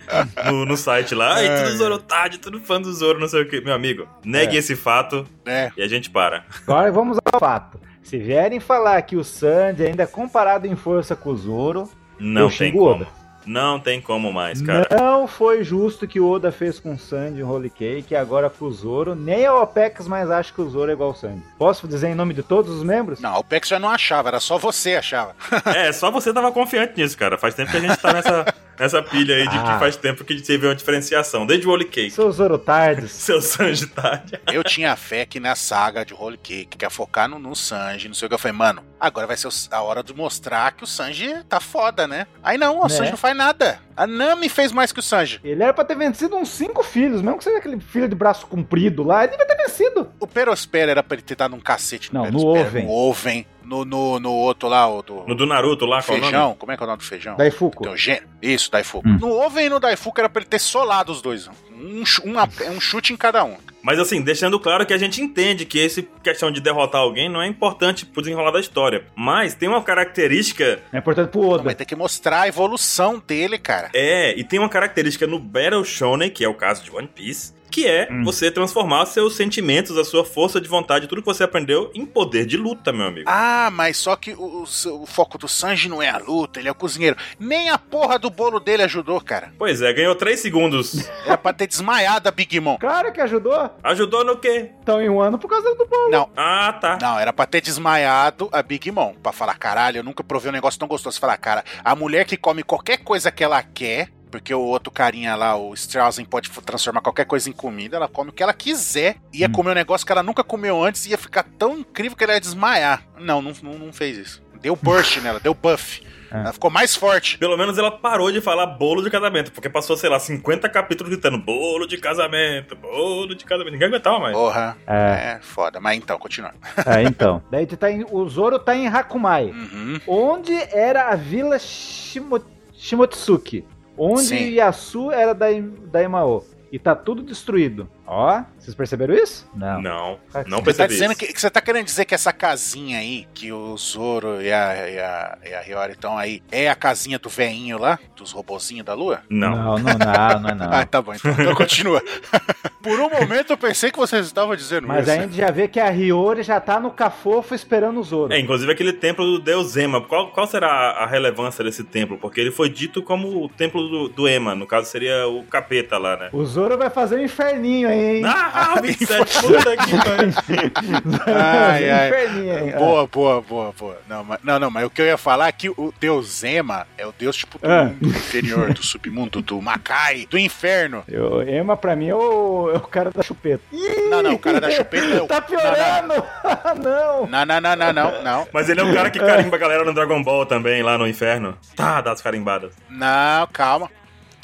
no, no site lá. Ai, tudo Zoro tarde, tudo fã do Zoro, não sei o que. Meu amigo, negue É. esse fato É, e a gente para. Agora vamos ao fato. Se vierem falar que o Sandy ainda é comparado em força com o Zoro, Não Eu tem xingo como. Oda. Não tem como mais, cara. não foi justo o que o Oda fez com o Sandy em Holy Cake e agora com o Zoro. Nem a OPEX mais acha que o Zoro é igual ao Sandy. Posso dizer em nome de todos os membros? não, o Pex já não achava, era só você achava. É, só você tava confiante nisso, cara. Faz tempo que a gente tá nessa, nessa pilha aí de Ah. que faz tempo que teve uma diferenciação. Desde o Holy Cake. Seus Zoro tardes. Seu Sanji tarde. Eu tinha fé que na saga de Holy Cake, que ia focar no, no Sanji, não sei o que. Eu falei, mano, agora vai ser o- a hora de mostrar que o Sanji tá foda, né? Aí não, o Né? Sanji não faz nada. A Nami fez mais que o Sanji. Ele era pra ter vencido uns cinco filhos, mesmo que seja aquele filho de braço comprido lá, ele devia ter vencido. O Perospera era pra ele ter dado um cacete no Não, no Perospera. Oven. No Oven. No, no, no outro lá, o do No do Naruto lá, qual é feijão. Como é que é o nome do feijão? Daifuku. Tem o Gen... Isso, Daifuku. Hum. No Oven e no Daifuku era pra ele ter solado os dois. Um, uma- um chute em cada um. Mas assim, deixando claro que a gente entende que essa questão de derrotar alguém não é importante pro desenrolar da história. Mas tem uma característica. É importante pro Oda. Vai ter que mostrar a evolução dele, cara. É, e tem uma característica no Battle Shonen, que é o caso de One Piece, que é hum. você transformar seus sentimentos, a sua força de vontade, tudo que você aprendeu em poder de luta, meu amigo. Ah, mas só que o, o, o foco do Sanji não é a luta, ele é o cozinheiro. Nem a porra do bolo dele ajudou, cara. Pois é, ganhou 3 segundos. Era pra ter desmaiado a Big Mom. Claro que ajudou. Ajudou no quê? Tão em um ano por causa do bolo. Não. Ah, tá. Não, era pra ter desmaiado a Big Mom. Pra falar, caralho, eu nunca provei um negócio tão gostoso. Falar, cara, a mulher que come qualquer coisa que ela quer, porque o outro carinha lá, o Straussen, pode transformar qualquer coisa em comida, ela come o que ela quiser. Ia hum. comer um negócio que ela nunca comeu antes e ia ficar tão incrível que ela ia desmaiar. Não, não, não, não fez isso. Deu burst nela, deu buff. É. Ela ficou mais forte. Pelo menos ela parou de falar bolo de casamento, porque passou, sei lá, 50 capítulos gritando bolo de casamento, bolo de casamento. Ninguém aguentava mais. Porra. É, é foda. Mas então, continua. É, então. Daí tu tá em, o Zoro tá em Hakumai. Uhum. Onde era a vila Shimo, Shimotsuki. Onde Sim. Yasu era da, da Imao. E tá tudo destruído. Ó, vocês perceberam isso? Não. Não, não percebi. Você tá dizendo que, que, você tá querendo dizer que essa casinha aí, que o Zoro e a, e a, e a Hiyori estão aí, é a casinha do veinho lá? Dos robozinhos da lua? Não. Não, não, não, não, não. ah, tá bom, então, então continua. Por um momento eu pensei que vocês estavam dizendo Mas isso. Mas a gente já vê que a Hiyori já tá no cafofo esperando o Zoro. É, inclusive aquele templo do deus Ema. Qual, qual será a relevância desse templo? Porque ele foi dito como o templo do, do Ema. No caso seria o capeta lá, né? O Zoro vai fazer um inferninho aí, hein? Ah, 27, puta que ai, ai. Boa, boa, boa, boa. Não, mas, não, não, mas o que eu ia falar é que o deus Ema é o deus tipo do ah. mundo inferior, do submundo, do Makai, do inferno. Eu, Ema pra mim é o, é o cara da chupeta. Não, não, o cara da chupeta é o... Tá piorando! Não, não. não, não, não, não, não, Mas ele é o cara que carimba a galera no Dragon Ball também, lá no inferno. Tá, dá as carimbadas. Não, calma.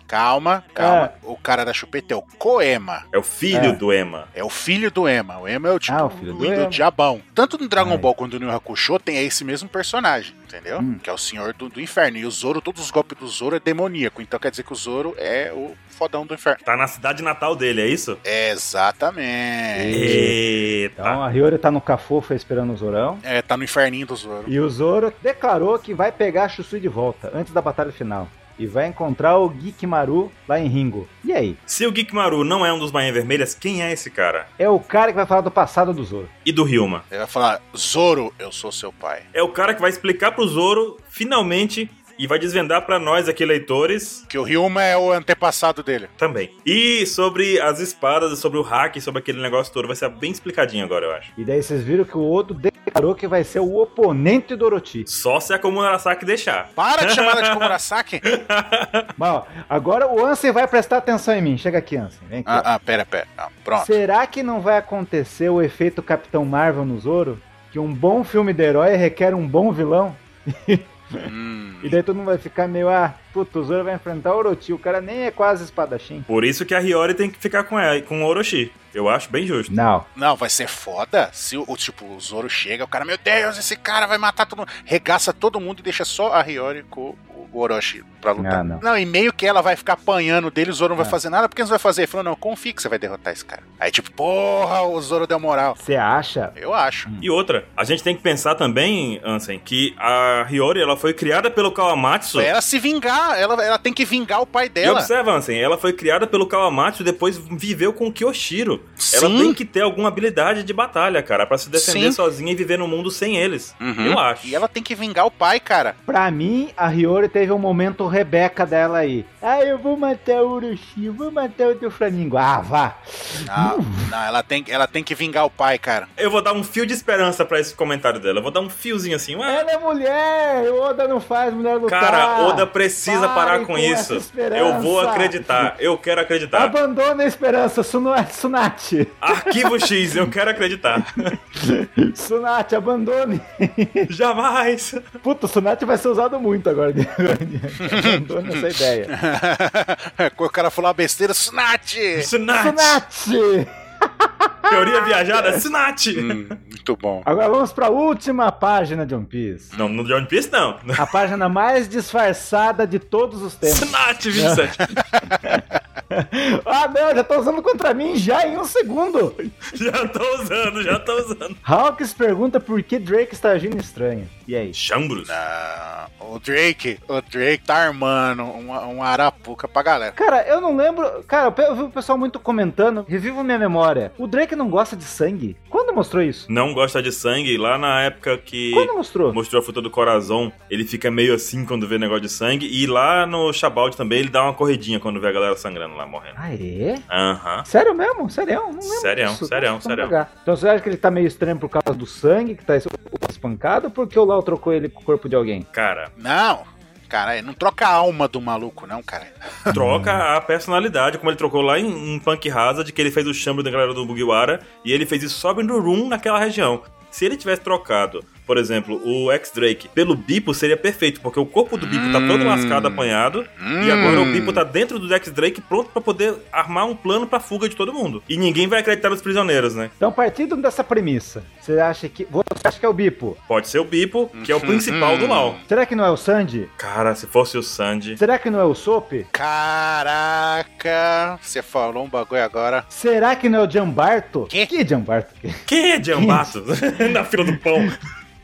Calma, calma. É. O cara da chupeta é o Koema. É o filho é. do Ema. É o filho do Ema. O Ema é o tipo ah, o filho do, do diabão. Tanto no Dragon Ball quanto no Hakusho tem esse mesmo personagem, entendeu? Hum. Que é o senhor do, do, inferno. E o Zoro, todos os golpes do Zoro é demoníaco. Então quer dizer que o Zoro é o fodão do inferno. Tá na cidade natal dele, é isso? Exatamente. Eita. Então a Hiyori tá no Cafofo esperando o Zorão. É, tá no inferninho do Zoro. E o Zoro declarou que vai pegar a Shusui de volta, antes da batalha final e vai encontrar o Geekmaru lá em Ringo. E aí? Se o Geekmaru não é um dos Bainhas Vermelhas, quem é esse cara? É o cara que vai falar do passado do Zoro. E do Ryuma. Ele vai falar, Zoro, eu sou seu pai. É o cara que vai explicar pro Zoro, finalmente, e vai desvendar para nós aqui, leitores. Que o Ryuma é o antepassado dele. Também. E sobre as espadas, sobre o hack, sobre aquele negócio todo, vai ser bem explicadinho agora, eu acho. E daí vocês viram que o Odo declarou que vai ser o oponente do Orochi. Só se a Komurasaki deixar. Para de chamar ela de Komurasaki! Bom, agora o Ansem vai prestar atenção em mim. Chega aqui, Ansem. Vem aqui. Ah, ah pera, pera. Ah, pronto. Será que não vai acontecer o efeito Capitão Marvel no Zoro? Que um bom filme de herói requer um bom vilão? Hum. E daí todo mundo vai ficar meio, ah, puto, o Zoro vai enfrentar o Orochi, o cara nem é quase espadachim. Por isso que a Hiyori tem que ficar com, ela, com o Orochi. Eu acho bem justo. Não. Não, vai ser foda se o, tipo, o Zoro chega, o cara, meu Deus, esse cara vai matar todo mundo. Regaça todo mundo e deixa só a Hiyori com o Orochi pra lutar. Não, não. não, e meio que ela vai ficar apanhando dele, o Zoro não vai fazer nada, porque não vai fazer? Ele falou, não, confia que você vai derrotar esse cara. Aí, tipo, porra, o Zoro deu moral. Você acha? Eu acho. E outra, a gente tem que pensar também, Ansem, que a Hiyori, ela foi criada pelo Kawamatsu. Pra ela se vingar, ela, ela tem que vingar o pai dela. E observa, Ansem, ela foi criada pelo Kawamatsu e depois viveu com o Kyoshiro. Sim. Ela tem que ter alguma habilidade de batalha, cara, para se defender Sim. sozinha e viver no mundo sem eles. Uhum. Eu acho. E ela tem que vingar o pai, cara. Pra mim, a Hiyori teve um momento Rebeca dela aí. Ah, eu vou matar o Urushi, vou matar o teu Flamingo. Ah, vá. Não, não, ela tem, ela tem que vingar o pai, cara. Eu vou dar um fio de esperança para esse comentário dela. Eu vou dar um fiozinho assim. Ué. Ela é mulher, Oda não faz mulher lutar. Cara, Oda precisa Pare parar com, com isso. Eu vou acreditar, eu quero acreditar. Abandona a esperança, Sunati. Arquivo X, eu quero acreditar. Sunati, abandone. Jamais. Puta, o Sunati vai ser usado muito agora. Abandone essa ideia. o cara falou uma besteira! Sunati! Sunati! Teoria viajada, Sunati! Hum, muito bom. Agora vamos pra última página de One Piece. Não, no de One Piece não. A página mais disfarçada de todos os tempos. Sunati, 27. ah, não, já tô usando contra mim já em um segundo. já tô usando, já tô usando. Hawks pergunta por que Drake está agindo estranho. E aí? Chambros? Não, o Drake, o Drake tá armando um, um arapuca pra galera. Cara, eu não lembro. Cara, eu vi o pessoal muito comentando. Revivo minha memória. O Drake não gosta de sangue. Quando mostrou isso? Não gosta de sangue. Lá na época que. Quando mostrou? Mostrou a fruta do coração. Ele fica meio assim quando vê negócio de sangue. E lá no Shabaldi também ele dá uma corridinha quando vê a galera sangrando lá morrendo. Ah, é? Aham. Uhum. Sério mesmo? Sério? Não. Sério, sério, sério. Então você acha que ele tá meio estranho por causa do sangue que tá espancado porque o Lau trocou ele com o corpo de alguém? Cara. Não. Cara, não troca a alma do maluco, não, cara. Troca a personalidade, como ele trocou lá em, em Punk Hazard, que ele fez o chambro da galera do Bugiwara, e ele fez isso só no Room naquela região. Se ele tivesse trocado por exemplo, o X-Drake pelo Bipo seria perfeito, porque o corpo do Bipo tá todo hum. lascado, apanhado, e agora o Bipo tá dentro do X-Drake pronto para poder armar um plano pra fuga de todo mundo. E ninguém vai acreditar nos prisioneiros, né? Então, partindo dessa premissa, você acha que. Você acha que é o Bipo? Pode ser o Bipo, que é o principal do mal. Será que não é o Sandy? Cara, se fosse o Sandy. Será que não é o Soap? Caraca, você falou um bagulho agora. Será que não é o Jambarto? Que? Que Jambarto? Quem é Jambarto? Na fila do pão.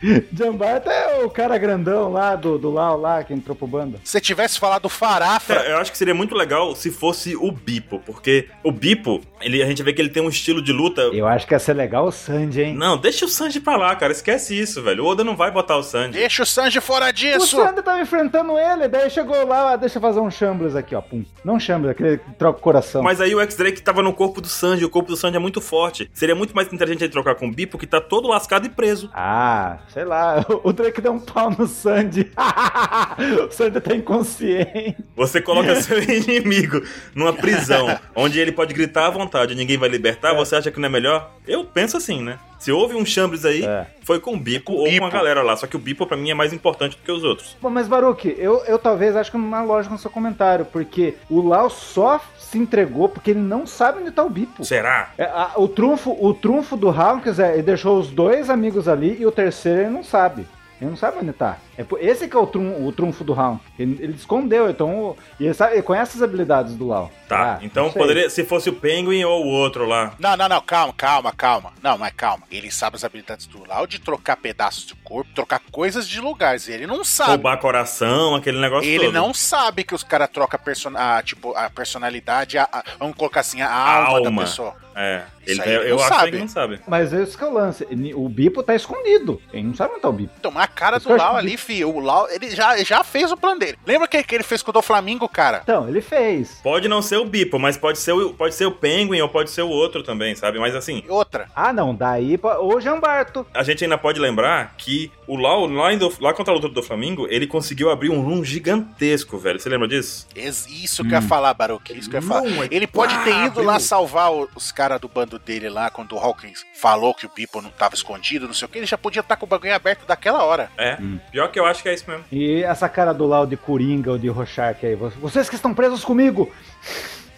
Jambata é o cara grandão lá do, do Lau lá que entrou pro bando. Se tivesse falado do Farafa. É, eu acho que seria muito legal se fosse o Bipo, porque o Bipo, ele, a gente vê que ele tem um estilo de luta. Eu acho que ia ser legal o Sanji, hein? Não, deixa o Sanji pra lá, cara. Esquece isso, velho. O Oda não vai botar o Sanji. Deixa o Sanji fora disso! O Sanji tava enfrentando ele, daí chegou lá, deixa eu fazer um Shambles aqui, ó. Pum. Não Shambles, aquele que troca o coração. Mas aí o X-Drake tava no corpo do Sanji, o corpo do Sanji é muito forte. Seria muito mais inteligente ele trocar com o Bipo, que tá todo lascado e preso. Ah, sei lá. O Drake deu um pau no Sandy. o Sandy tá inconsciente. Você coloca seu inimigo numa prisão, onde ele pode gritar à vontade e ninguém vai libertar, é. você acha que não é melhor? Eu penso assim, né? Se houve um Chambres aí, é. foi com o Bipo ou Bipo. com a galera lá. Só que o Bipo, pra mim, é mais importante do que os outros. Bom, mas Baruque, eu, eu talvez acho que uma lógica no seu comentário, porque o Lau só se entregou porque ele não sabe onde tá o Bipo. Será? É, a, o, trunfo, o trunfo do Hawkins é ele deixou os dois amigos ali e o terceiro ele não sabe. Ele não sabe onde tá. É, esse que é o, trum, o trunfo do Raul. Ele, ele, escondeu, então. E ele, sabe, ele conhece as habilidades do Lau. Tá, ah, então poderia. Se fosse o Penguin ou o outro lá. Não, não, não, calma, calma, calma. Não, mas calma. Ele sabe as habilidades do Lau de trocar pedaços de corpo, trocar coisas de lugares. Ele não sabe. Roubar coração, aquele negócio Ele todo. não sabe que os caras trocam a, a, tipo, a personalidade, a, a, vamos colocar assim, a, a alma, alma, da pessoa. É, ele, ele eu acho sabe. que ele não sabe. Mas esse que é o lance. O Bipo tá escondido. Ele não sabe onde tá o Bipo. Então, mas a cara do Lau ali, o Lau, ele já, já fez o plano dele. Lembra que, que ele fez com o do Flamengo, cara? Então, ele fez. Pode não ser o Bipo, mas pode ser o, pode ser o Penguin ou pode ser o outro também, sabe? Mas assim. Outra. Ah, não, daí o Jambarto. A gente ainda pode lembrar que o Lau, lá, do, lá contra a luta do Flamengo, ele conseguiu abrir um room gigantesco, velho. Você lembra disso? Isso que hum. eu ia hum. falar, Baruch. Isso que eu ia falar. É ele pode ter ido lá salvar os caras do bando dele lá, quando o Hawkins falou que o Bipo não tava escondido, não sei o que, ele já podia estar tá com o bagulho aberto daquela hora. É. Hum. Pior que eu acho que é isso mesmo. E essa cara do Lau de Coringa ou de Rorschach aí, vocês que estão presos comigo!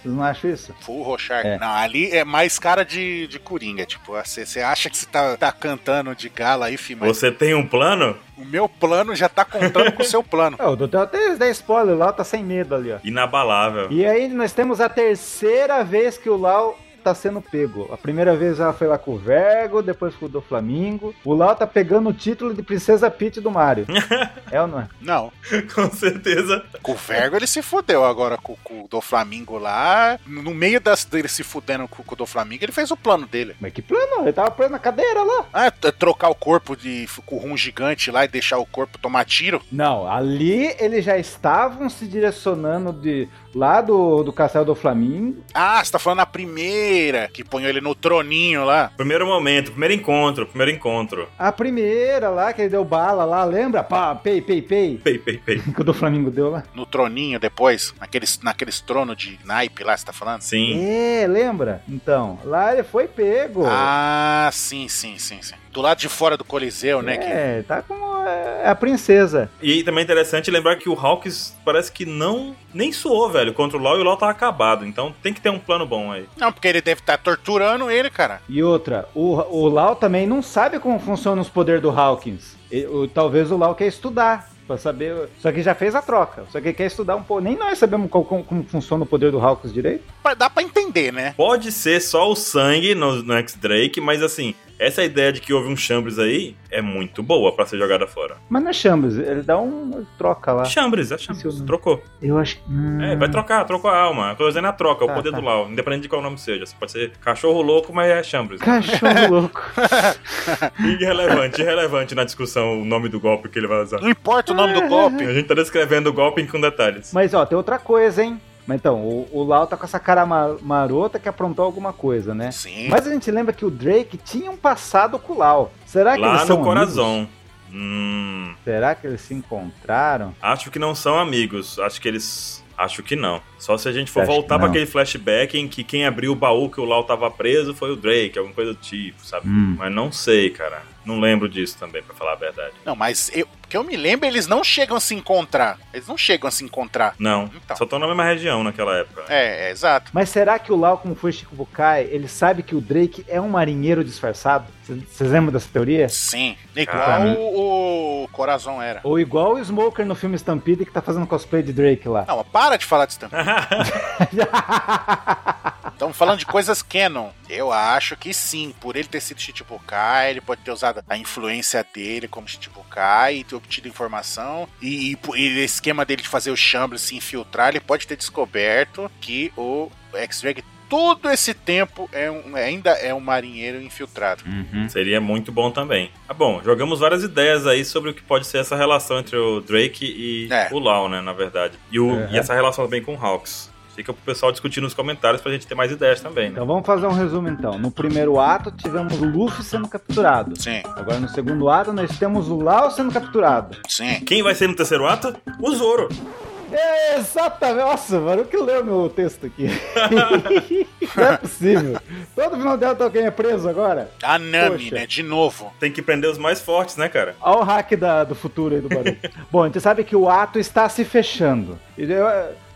Vocês não acham isso? Full Rorschach. É. Não, ali é mais cara de, de Coringa. Tipo, você acha que você tá, tá cantando de gala aí, filho? Você tem um plano? O meu plano já tá contando com o seu plano. É, o doutor até 10 spoiler lá, tá sem medo ali, ó. Inabalável. E aí nós temos a terceira vez que o Lau tá sendo pego. A primeira vez ela foi lá com o Vergo, depois com o do Flamingo. O Lau tá pegando o título de Princesa Peach do Mario. é ou não é? Não. com certeza. Com o Vergo ele se fudeu agora com, com o do Flamingo lá. No meio das, dele se fudendo com, com o do Flamingo, ele fez o plano dele. Mas que plano? Ele tava preso na cadeira lá. Ah, é trocar o corpo de com o rum gigante lá e deixar o corpo tomar tiro? Não, ali eles já estavam se direcionando de lá do, do Castelo do Flamingo. Ah, você tá falando a primeira, que põe ele no troninho lá. Primeiro momento, primeiro encontro, primeiro encontro. A primeira lá, que ele deu bala lá, lembra? Pá, pei, pei, pei. Pei, pei, pei. que o do Flamingo deu lá. No troninho depois, naqueles, naqueles tronos de naipe lá, você tá falando? Sim. É, lembra? Então, lá ele foi pego. Ah, sim, sim, sim, sim do lado de fora do Coliseu, né? É, que... tá como é, a princesa. E também é interessante lembrar que o Hawks parece que não nem suou, velho, contra o LoL e o LoL tá acabado. Então tem que ter um plano bom aí. Não, porque ele deve estar tá torturando ele, cara. E outra, o, o Lau também não sabe como funcionam os poderes do Hawkins. E, o, talvez o Lau quer estudar pra saber. Só que já fez a troca. Só que quer estudar um pouco. Nem nós sabemos como, como funciona o poder do Hawks direito. Dá pra entender, né? Pode ser só o sangue no, no X-Drake, mas assim, essa ideia de que houve um Chambres aí é muito boa para ser jogada fora. Mas não é Chambres, ele dá um. Ele troca lá. Chambres, é Chambres. Trocou. Eu acho que. Hum... É, vai trocar, trocou a alma. A coisa é na troca, tá, o poder tá. do Lau, independente de qual nome seja. Você pode ser cachorro louco, mas é Chambres. Cachorro louco. irrelevante, irrelevante na discussão o nome do golpe que ele vai usar. Não importa o nome do golpe. A gente tá descrevendo o golpe com detalhes. Mas ó, tem outra coisa, hein? Mas então, o, o Lau tá com essa cara marota que aprontou alguma coisa, né? Sim. Mas a gente lembra que o Drake tinha um passado com o Lau. Será que Lá eles são no coração. Hum. Será que eles se encontraram? Acho que não são amigos. Acho que eles. Acho que não. Só se a gente for voltar para aquele flashback em que quem abriu o baú que o Lau tava preso foi o Drake, alguma coisa do tipo, sabe? Hum. Mas não sei, cara. Não lembro disso também, para falar a verdade. Não, mas eu, que eu me lembro, eles não chegam a se encontrar. Eles não chegam a se encontrar. Não. Então. Só estão na mesma região naquela época. É, é, exato. Mas será que o Lau, como foi Chico Bukai, ele sabe que o Drake é um marinheiro disfarçado? Vocês lembram dessa teoria? Sim. Igual o, o Corazon era. Ou igual o Smoker no filme Stampede que tá fazendo cosplay de Drake lá. Não, para de falar de Stampede. Estamos falando de coisas canon. Eu acho que sim, por ele ter sido Shichibukai, ele pode ter usado a influência dele como Shichibukai e ter obtido informação. E, e, e o esquema dele de fazer o Shambles se infiltrar, ele pode ter descoberto que o X-Drag todo esse tempo é um, ainda é um marinheiro infiltrado. Uhum. Seria muito bom também. Ah, bom, jogamos várias ideias aí sobre o que pode ser essa relação entre o Drake e é. o Lau, né, na verdade. E, o, é. e essa relação também com o Hawks. Fica pro pessoal discutir nos comentários pra gente ter mais ideias também, né? Então vamos fazer um resumo então. No primeiro ato tivemos o Luffy sendo capturado. Sim. Agora no segundo ato nós temos o Lau sendo capturado. Sim. Quem vai ser no terceiro ato? O Zoro. É, exatamente. Nossa, mano, o que leu meu texto aqui? Não é possível. Todo final dela tá alguém é preso agora? A Nami, Poxa. né? De novo. Tem que prender os mais fortes, né, cara? Olha o hack da, do futuro aí do barulho. Bom, a gente sabe que o ato está se fechando. E eu,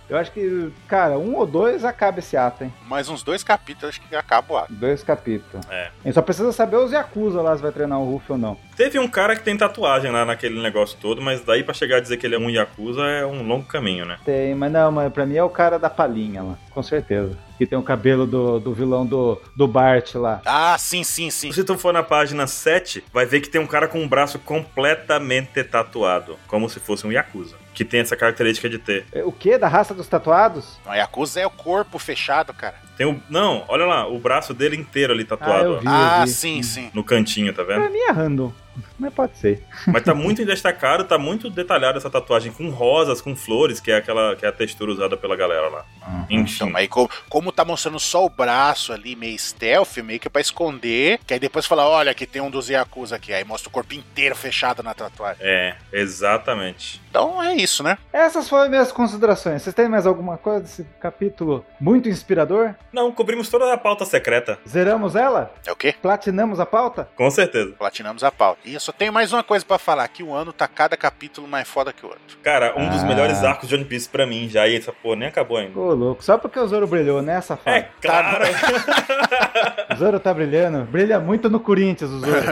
eu acho que, cara, um ou dois acaba esse ato, hein? Mais uns dois capítulos, acho que acaba o ato. Dois capítulos. É. A gente só precisa saber os Yakuza lá se vai treinar o Ruff ou não. Teve um cara que tem tatuagem lá naquele negócio todo, mas daí para chegar a dizer que ele é um Yakuza é um longo caminho, né? Tem, mas não, mas pra mim é o cara da palhinha lá, com certeza. Que tem o cabelo do, do vilão do, do Bart lá. Ah, sim, sim, sim. Se tu for na página 7, vai ver que tem um cara com um braço completamente tatuado, como se fosse um Yakuza. Que tem essa característica de ter. É, o que? Da raça dos tatuados? Não, Yakuza é o corpo fechado, cara. Tem o. Não, olha lá, o braço dele inteiro ali tatuado. Ah, eu vi, eu ah vi. sim, sim. No cantinho, tá vendo? Pra mim é random. Mas pode ser. Mas tá muito destacado, tá muito detalhada essa tatuagem com rosas, com flores, que é aquela que é a textura usada pela galera lá. Uhum. Então, aí como, como tá mostrando só o braço ali, meio stealth, meio que é pra esconder, que aí depois fala, olha, aqui tem um dos Yakuza aqui, aí mostra o corpo inteiro fechado na tatuagem. É, exatamente. Então é isso, né? Essas foram minhas considerações. Vocês têm mais alguma coisa desse capítulo muito inspirador? Não, cobrimos toda a pauta secreta. Zeramos ela? É o quê? Platinamos a pauta? Com certeza. Platinamos a pauta. E eu só tenho mais uma coisa para falar, que o ano tá cada capítulo mais foda que o outro. Cara, um ah. dos melhores arcos de One Piece pra mim já, e essa porra nem acabou ainda. Ô, louco, só porque o Zoro brilhou, né, safado? É, claro. o Zoro tá brilhando, brilha muito no Corinthians, o Zoro.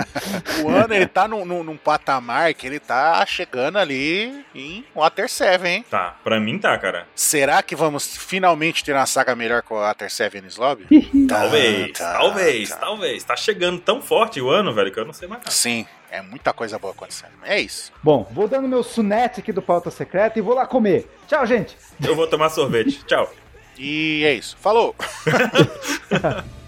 o ano, ele tá num, num, num, patamar que ele tá chegando ali em Water 7, hein? Tá, pra mim tá, cara. Será que vamos finalmente ter uma saga melhor com a Water 7 no Lobby? talvez, tá, talvez, tá. talvez. Tá chegando tão forte o ano, velho, que eu não sei mais nada. Sim. É muita coisa boa acontecendo. É isso. Bom, vou dando meu sunete aqui do pauta secreta e vou lá comer. Tchau, gente. Eu vou tomar sorvete. Tchau. E é isso. Falou!